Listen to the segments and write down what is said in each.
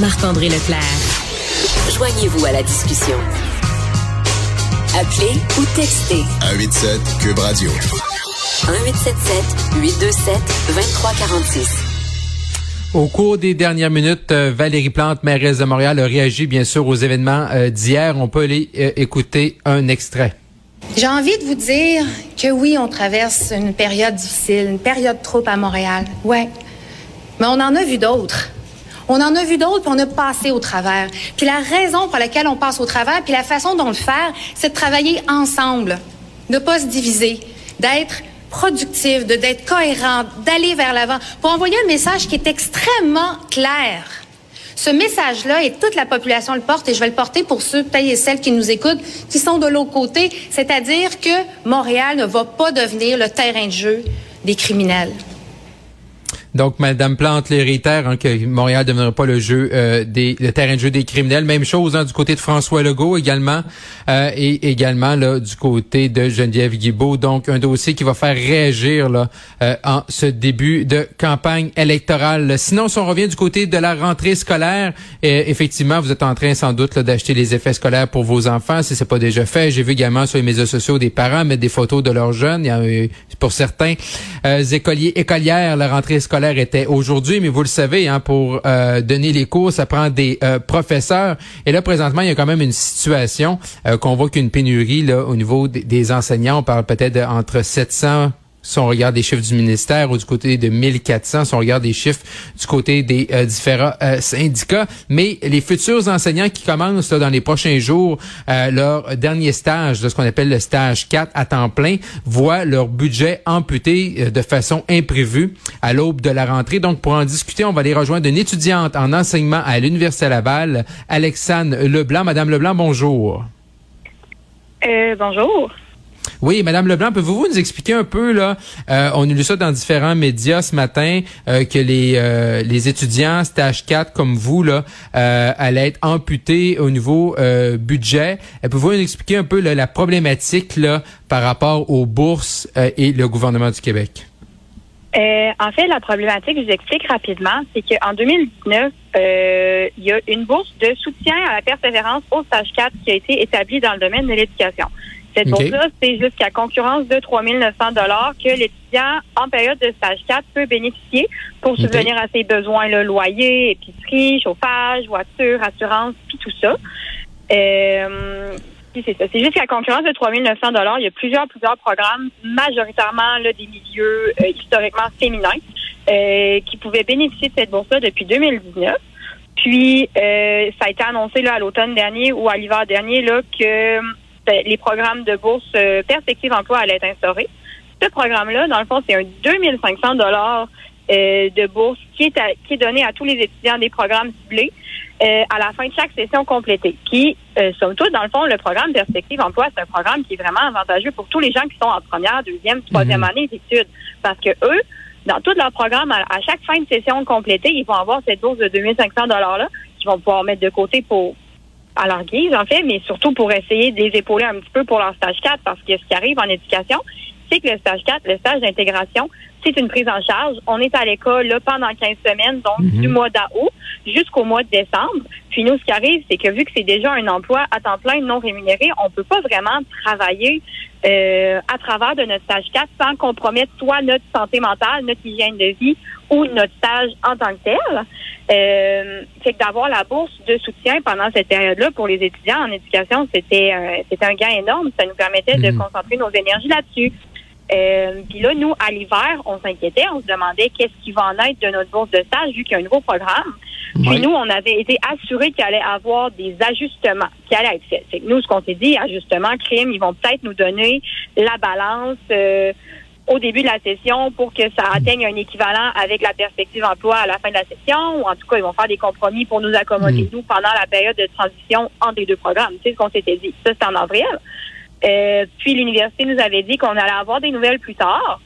Marc-André Leclerc. Joignez-vous à la discussion. Appelez ou textez. 187 Cube Radio. 1877 827 2346. Au cours des dernières minutes, euh, Valérie Plante, mairesse de Montréal, a réagi bien sûr aux événements euh, d'hier. On peut aller euh, écouter un extrait. J'ai envie de vous dire que oui, on traverse une période difficile, une période trop à Montréal. Ouais. Mais on en a vu d'autres. On en a vu d'autres, puis on a passé au travers. Puis la raison pour laquelle on passe au travers, puis la façon dont le faire, c'est de travailler ensemble, de pas se diviser, d'être productif, de d'être cohérent, d'aller vers l'avant, pour envoyer un message qui est extrêmement clair. Ce message-là, et toute la population le porte, et je vais le porter pour ceux, peut-être et celles qui nous écoutent, qui sont de l'autre côté, c'est-à-dire que Montréal ne va pas devenir le terrain de jeu des criminels. Donc, Madame Plante les réitère hein, que Montréal ne deviendra pas le jeu euh, des le terrain de jeu des criminels. Même chose hein, du côté de François Legault également euh, et également là du côté de Geneviève Guibault. Donc, un dossier qui va faire réagir là euh, en ce début de campagne électorale. Sinon, si on revient du côté de la rentrée scolaire, effectivement, vous êtes en train sans doute d'acheter les effets scolaires pour vos enfants si c'est pas déjà fait. J'ai vu également sur les médias sociaux des parents mettre des photos de leurs jeunes. Il y a, pour certains écoliers écolières, la rentrée scolaire était aujourd'hui, mais vous le savez, hein, pour euh, donner les cours, ça prend des euh, professeurs. Et là, présentement, il y a quand même une situation euh, qu'on voit qu'une pénurie là, au niveau des, des enseignants. On parle peut-être entre 700 si on regarde des chiffres du ministère ou du côté de 1400, si on regarde des chiffres du côté des euh, différents euh, syndicats, mais les futurs enseignants qui commencent là, dans les prochains jours euh, leur dernier stage, de ce qu'on appelle le stage 4 à temps plein, voient leur budget amputé de façon imprévue à l'aube de la rentrée. Donc pour en discuter, on va aller rejoindre une étudiante en enseignement à l'Université Laval, Alexandre Leblanc. Madame Leblanc, bonjour. bonjour. Oui, Madame Leblanc, pouvez-vous nous expliquer un peu là euh, On a lu ça dans différents médias ce matin euh, que les euh, les étudiants stage 4 comme vous là allaient être amputés au niveau budget. Pouvez-vous nous expliquer un peu la problématique là par rapport aux bourses et le gouvernement du Québec? En fait, la problématique, je vous explique rapidement, c'est qu'en 2019, il y a une bourse de soutien à la persévérance au stage 4 qui a été établie dans le domaine de l'éducation. Cette bourse-là, c'est jusqu'à concurrence de 3 900 que l'étudiant en période de stage 4 peut bénéficier pour subvenir à ses besoins, le loyer, épicerie, chauffage, voiture, assurance, puis tout ça. Euh, c'est ça. C'est jusqu'à concurrence de 3 900 Il y a plusieurs, plusieurs programmes, majoritairement là, des milieux euh, historiquement féminins, euh, qui pouvaient bénéficier de cette bourse-là depuis 2019. Puis, euh, ça a été annoncé là, à l'automne dernier ou à l'hiver dernier là, que les programmes de bourse euh, perspective emploi allaient être instaurés. Ce programme-là, dans le fond, c'est un 2500 dollars euh, de bourse qui est, qui est donné à tous les étudiants des programmes ciblés euh, à la fin de chaque session complétée. Qui, somme toute, dans le fond, le programme Perspective Emploi, c'est un programme qui est vraiment avantageux pour tous les gens qui sont en première, deuxième, troisième mhm. année d'études. Parce que eux, dans tout leur programme, à, à, chaque fin de session complétée, ils vont avoir cette bourse de 2500 $-là qu'ils vont pouvoir mettre de côté pour à leur guise, en fait, mais surtout pour essayer de les épauler un petit peu pour leur stage 4, parce que ce qui arrive en éducation, c'est que le stage 4, le stage d'intégration, c'est une prise en charge. On est à l'école là, pendant 15 semaines, donc mhm. du mois d'août jusqu'au mois de décembre. Puis nous, ce qui arrive, c'est que vu que c'est déjà un emploi à temps plein non rémunéré, on peut pas vraiment travailler euh, à travers de notre stage 4 sans compromettre soit notre santé mentale, notre hygiène de vie ou notre stage en tant que tel. Euh, c'est que d'avoir la bourse de soutien pendant cette période-là pour les étudiants en éducation, c'était un, c'était un gain énorme. Ça nous permettait de mhm. concentrer nos énergies là-dessus. Euh, puis là, nous, à l'hiver, on s'inquiétait, on se demandait qu'est-ce qui va en être de notre bourse de stage vu qu'il y a un nouveau programme. Puis nous, on avait été assurés qu'il allait avoir des ajustements qui allaient être faits. C'est que nous, ce qu'on s'est dit, ajustements, crimes, ils vont peut-être nous donner la balance euh, au début de la session pour que ça atteigne un équivalent avec la perspective emploi à la fin de la session. Ou en tout cas, ils vont faire des compromis pour nous accommoder, mm. nous, pendant la période de transition entre les deux programmes. C'est ce qu'on s'était dit? Ça, c'est en avril. Euh, puis l'université nous avait dit qu'on allait avoir des nouvelles plus tard.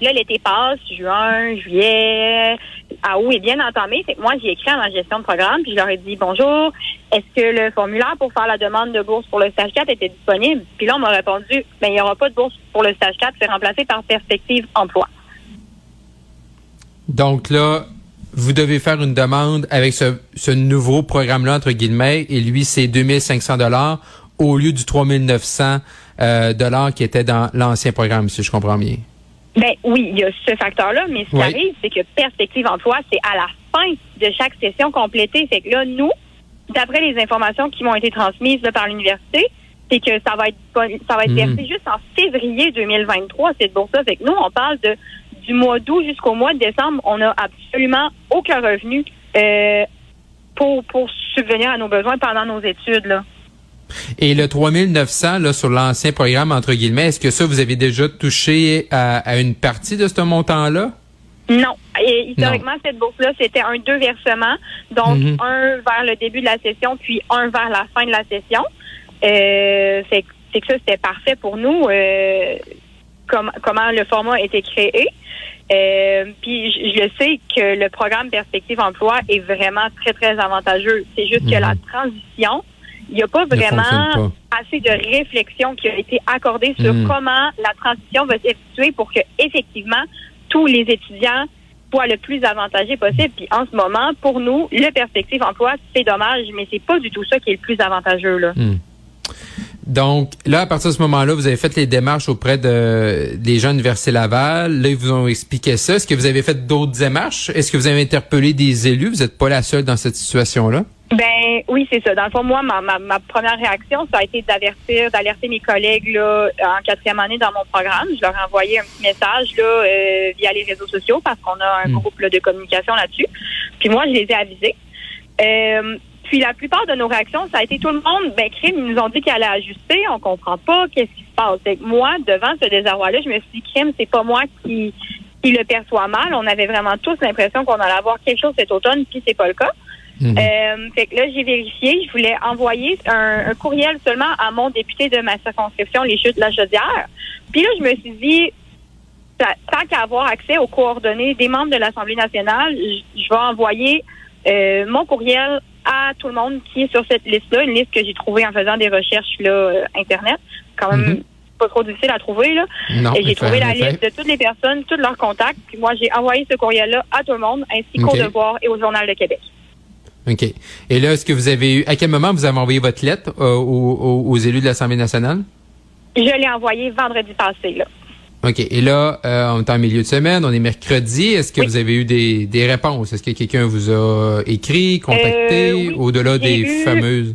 Là, l'été passe, juin, juillet, à août est bien entamé. Moi, j'ai écrit à ma gestion de programme, puis je leur ai dit bonjour, est-ce que le formulaire pour faire la demande de bourse pour le stage 4 était disponible? Puis là, on m'a répondu, ben, il n'y aura pas de bourse pour le stage 4, c'est remplacé par perspective emploi. Donc là, vous devez faire une demande avec ce, ce nouveau programme-là, entre guillemets, et lui, c'est 2500 dollars au lieu du 3900 euh, dollars qui était dans l'ancien programme, si je comprends bien. Ben oui, il y a ce facteur-là, mais ce qui Oui. arrive, c'est que perspective emploi, c'est à la fin de chaque session complétée. Fait que là, nous, d'après les informations qui m'ont été transmises là, par l'université, c'est que ça va être ça va être Mhm. versé juste en février 2023, cette bourse-là. Fait que nous, on parle de du mois d'août jusqu'au mois de décembre, on n'a absolument aucun revenu euh, pour, pour subvenir à nos besoins pendant nos études. Là. Et le 3900 là sur l'ancien programme entre guillemets, est-ce que ça vous avez déjà touché à, à une partie de ce montant-là? Non. Et historiquement, cette bourse-là, c'était un deux versements. Donc, Mhm. un vers le début de la session, puis un vers la fin de la session. Euh, c'est que ça, c'était parfait pour nous. euh, comme- comment le format a été créé. Euh, puis je, je sais que le programme Perspective Emploi est vraiment très, très avantageux. C'est juste que Mhm. la transition, il n'y a pas vraiment assez de réflexion qui a été accordée sur Mhm. comment la transition va s'effectuer pour que effectivement tous les étudiants soient le plus avantagés possible. Puis en ce moment, pour nous, le perspective emploi, c'est dommage, mais c'est pas du tout ça qui est le plus avantageux là. Hmm. Donc là, à partir de ce moment-là, vous avez fait les démarches auprès de des gens de l'Université Laval. Là, ils vous ont expliqué ça. Est-ce que vous avez fait d'autres démarches? Est-ce que vous avez interpellé des élus? Vous n'êtes pas la seule dans cette situation-là? Oui, c'est ça. Dans le fond, moi, ma, ma, ma première réaction, ça a été d'avertir, d'alerter mes collègues là, en quatrième année dans mon programme. Je leur ai envoyé un petit message là, euh, via les réseaux sociaux parce qu'on a un Mm. groupe là, de communication là-dessus. Puis moi, je les ai avisés. Euh, puis la plupart de nos réactions, ça a été tout le monde, ben crime, ils nous ont dit qu'ils allaient ajuster, on comprend pas, qu'est-ce qui se passe. Moi, devant ce désarroi-là, je me suis dit, crime, c'est pas moi qui, qui le perçoit mal. On avait vraiment tous l'impression qu'on allait avoir quelque chose cet automne, puis c'est pas le cas. Mhm. Euh, fait que là, j'ai vérifié. Je voulais envoyer un, un courriel seulement à mon député de ma circonscription, les chutes de la Chaudière. Puis là, je me suis dit, tant qu'à avoir accès aux coordonnées des membres de l'Assemblée nationale, je, vais envoyer euh, mon courriel à tout le monde qui est sur cette liste-là, une liste que j'ai trouvée en faisant des recherches là, euh, Internet. Quand même Mhm. pas trop difficile à trouver. Là. Non. Et j'ai trouvé la liste de toutes les personnes, tous leurs contacts. Puis moi, j'ai envoyé ce courriel-là à tout le monde, ainsi qu'au. Devoir et au Journal de Québec. OK. Et là, est-ce que vous avez eu, à quel moment vous avez envoyé votre lettre euh, aux, élus de l'Assemblée nationale? Je l'ai envoyé vendredi passé. Là. OK. Et là, euh, on est en milieu de semaine, on est mercredi. Est-ce que Oui. vous avez eu des, des réponses? Est-ce que quelqu'un vous a écrit, contacté, Euh, oui. au-delà des eu- fameuses?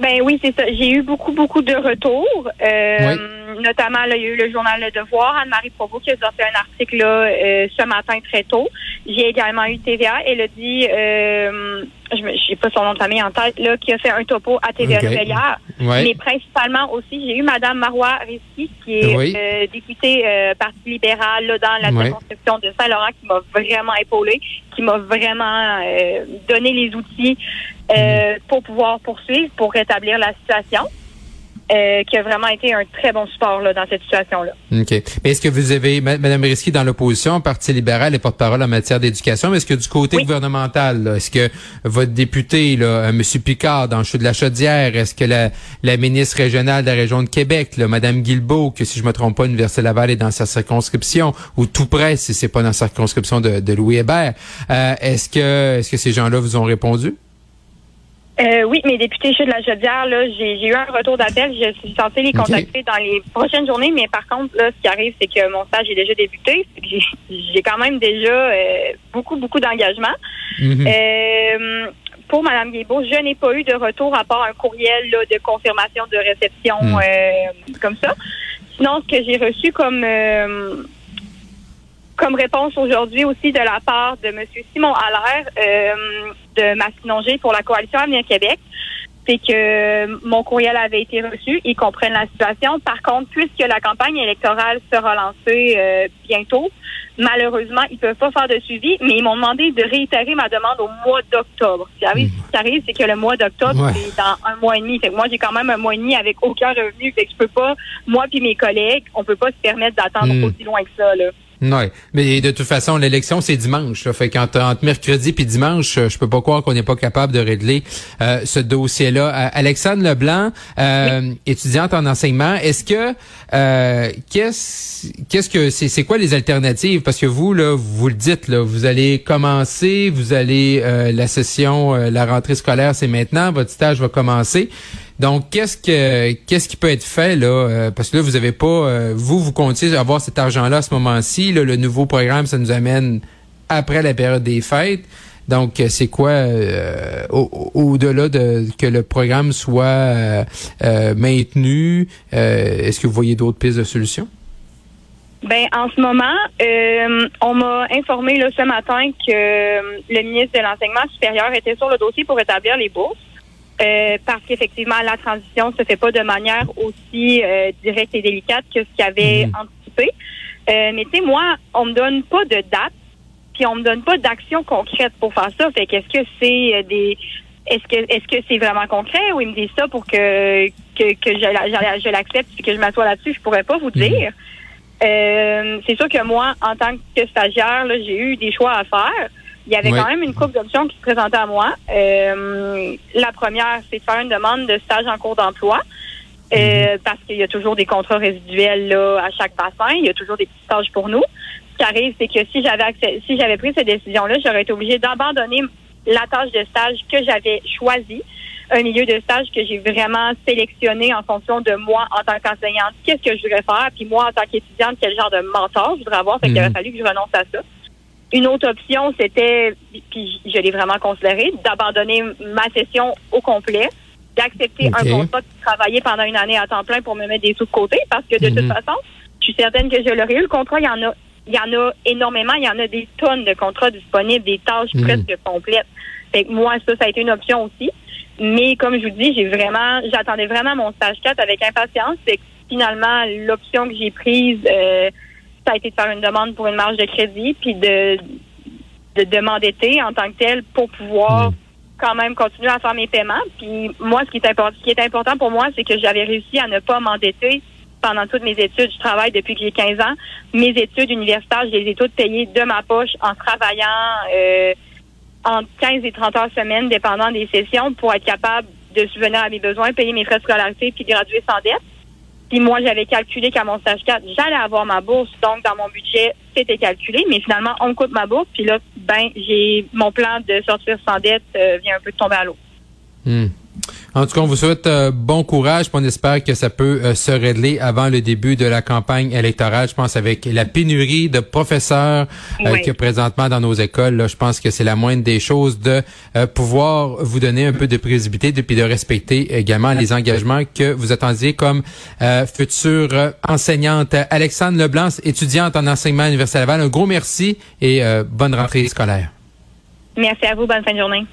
Ben oui, c'est ça. J'ai eu beaucoup, beaucoup de retours. Euh, Notamment, là, il y a eu le journal Le Devoir, Anne-Marie Provost qui a sorti un article là, euh, ce matin très tôt. J'ai également eu TVA. Elle a dit, euh, je n'ai pas son nom de famille en tête, là, qui a fait un topo à TVA hier. Ouais. Mais principalement aussi, j'ai eu Madame Marois Risky, qui est Oui. euh, députée euh, Parti libéral là, dans la Ouais. circonscription de Saint-Laurent, qui m'a vraiment épaulée, qui m'a vraiment euh, donné les outils euh, pour pouvoir poursuivre, pour rétablir la situation. Euh, qui a vraiment été un très bon support là, dans cette situation-là. OK. Mais est-ce que vous avez, Madame Risky, dans l'opposition, Parti libéral et porte-parole en matière d'éducation, mais est-ce que du côté Oui. gouvernemental, est-ce que votre député, là, euh, M. Picard, dans le chou de la Chaudière, est-ce que la, la ministre régionale de la région de Québec, là, Madame Guilbeault, que si je me trompe pas, l'Université Laval est dans sa circonscription, ou tout près, si c'est pas dans la circonscription de, de Louis Hébert, euh, est-ce que, est-ce que ces gens-là vous ont répondu? Euh, oui, mes députés chez de la Chaudière, là, j'ai j'ai eu un retour d'appel. Je suis censée les contacter dans les prochaines journées, mais par contre, là, ce qui arrive, c'est que mon stage est déjà débuté. J'ai j'ai quand même déjà euh, beaucoup, beaucoup d'engagement. Mhm. Euh, pour Mme Guébeau, je n'ai pas eu de retour à part un courriel là, de confirmation de réception Mm. euh, comme ça. Sinon, ce que j'ai reçu comme euh, comme réponse aujourd'hui aussi de la part de M. Simon Allaire euh, de Massinongé pour la Coalition Avenir Québec, c'est que mon courriel avait été reçu, ils comprennent la situation. Par contre, puisque la campagne électorale sera lancée euh, bientôt, malheureusement, ils peuvent pas faire de suivi, mais ils m'ont demandé de réitérer ma demande au mois d'octobre. Ce qui arrive, ce qui arrive, c'est que le mois d'octobre, Ouais. c'est dans un mois et demi. Fait que moi, j'ai quand même un mois et demi avec aucun revenu. Fait que je peux pas, moi puis mes collègues, on peut pas se permettre d'attendre Mm. aussi loin que ça, là. Oui, mais de toute façon, l'élection, c'est dimanche. Là. Fait qu'entre entre mercredi puis dimanche, je peux pas croire qu'on n'est pas capable de régler euh, ce dossier-là. Euh, Alexandre Leblanc, euh, étudiante en enseignement, est-ce que euh, qu'est-ce qu'est-ce que c'est c'est quoi les alternatives? Parce que vous là, vous le dites là, vous allez commencer, vous allez la session, la rentrée scolaire, c'est maintenant, votre stage va commencer. Donc, qu'est-ce que qu'est-ce qui peut être fait là? Euh, Parce que là, vous avez pas, euh, vous, vous comptiez avoir cet argent-là à ce moment-ci. Le nouveau programme, ça nous amène après la période des fêtes. Donc, euh, c'est quoi au-delà de que le programme soit maintenu Est-ce que vous voyez d'autres pistes de solutions? Ben, en ce moment, on m'a informé là, ce matin que le ministre de l'Enseignement supérieur était sur le dossier pour établir les bourses. Euh, parce qu'effectivement, la transition se fait pas de manière aussi euh, directe et délicate que ce qu'il avait mhm. anticipé. Euh, mais tu sais, moi, on me donne pas de date, puis on me donne pas d'action concrète pour faire ça. Fait qu'est-ce que c'est des est-ce que est-ce que c'est vraiment concret ou il me dit ça pour que que, que je, je, l'accepte et que je m'assois là-dessus, je pourrais pas vous mhm. dire. c'est sûr que moi, en tant que stagiaire, j'ai eu des choix à faire il y avait quand même une couple d'options qui se présentaient à moi. Euh, la première, c'est de faire une demande de stage en cours d'emploi. Euh, mhm. parce qu'il y a toujours des contrats résiduels là à chaque bassin, il y a toujours des petits stages pour nous. Ce qui arrive, c'est que si j'avais si j'avais pris cette décision-là, j'aurais été obligée d'abandonner la tâche de stage que j'avais choisie, un milieu de stage que j'ai vraiment sélectionné en fonction de moi en tant qu'enseignante, qu'est-ce que je voudrais faire, puis moi en tant qu'étudiante, quel genre de mentor je voudrais avoir? Fait qu'il aurait mhm. fallu que je renonce à ça. Une autre option, c'était, puis je l'ai vraiment considéré, d'abandonner ma session au complet, d'accepter un contrat de travailler pendant une année à temps plein pour me mettre des sous de côté, parce que de toute mhm. façon, je suis certaine que je l'aurais eu. Le contrat, il y en a, il y en a énormément. Il y en a des tonnes de contrats disponibles, des tâches mhm. presque complètes. Fait que moi, ça, ça a été une option aussi. Mais comme je vous dis, j'ai vraiment, j'attendais vraiment mon stage 4 avec impatience. C'est finalement, l'option que j'ai prise, euh, ça a été de faire une demande pour une marge de crédit, puis de, de, de m'endetter en tant que tel pour pouvoir hmm. quand même continuer à faire mes paiements. Puis moi, ce qui est important, ce qui est important pour moi, c'est que j'avais réussi à ne pas m'endetter pendant toutes mes études. Je travaille depuis que j'ai 15 ans. Mes études universitaires, je les ai toutes payées de ma poche en travaillant euh, entre 15 et 30 heures semaine, dépendant des sessions, pour être capable de subvenir à mes besoins, payer mes frais de scolarité puis graduer sans dette. Puis moi, j'avais calculé qu'à mon stage 4, j'allais avoir ma bourse. Donc, dans mon budget, c'était calculé. Mais finalement, on me coupe ma bourse. Puis là, ben, j'ai mon plan de sortir sans dette euh, vient un peu de tomber à l'eau. Hmm. En tout cas, on vous souhaite euh, bon courage. On espère que ça peut euh, se régler avant le début de la campagne électorale. Je pense avec la pénurie de professeurs euh, y a présentement dans nos écoles, là, je pense que c'est la moindre des choses de pouvoir vous donner un peu de prévisibilité et de respecter également les engagements que vous attendiez comme future enseignante. Alexandre Leblanc, étudiante en enseignement à l'Université Laval, un gros merci et bonne rentrée scolaire. Merci à vous. Bonne fin de journée.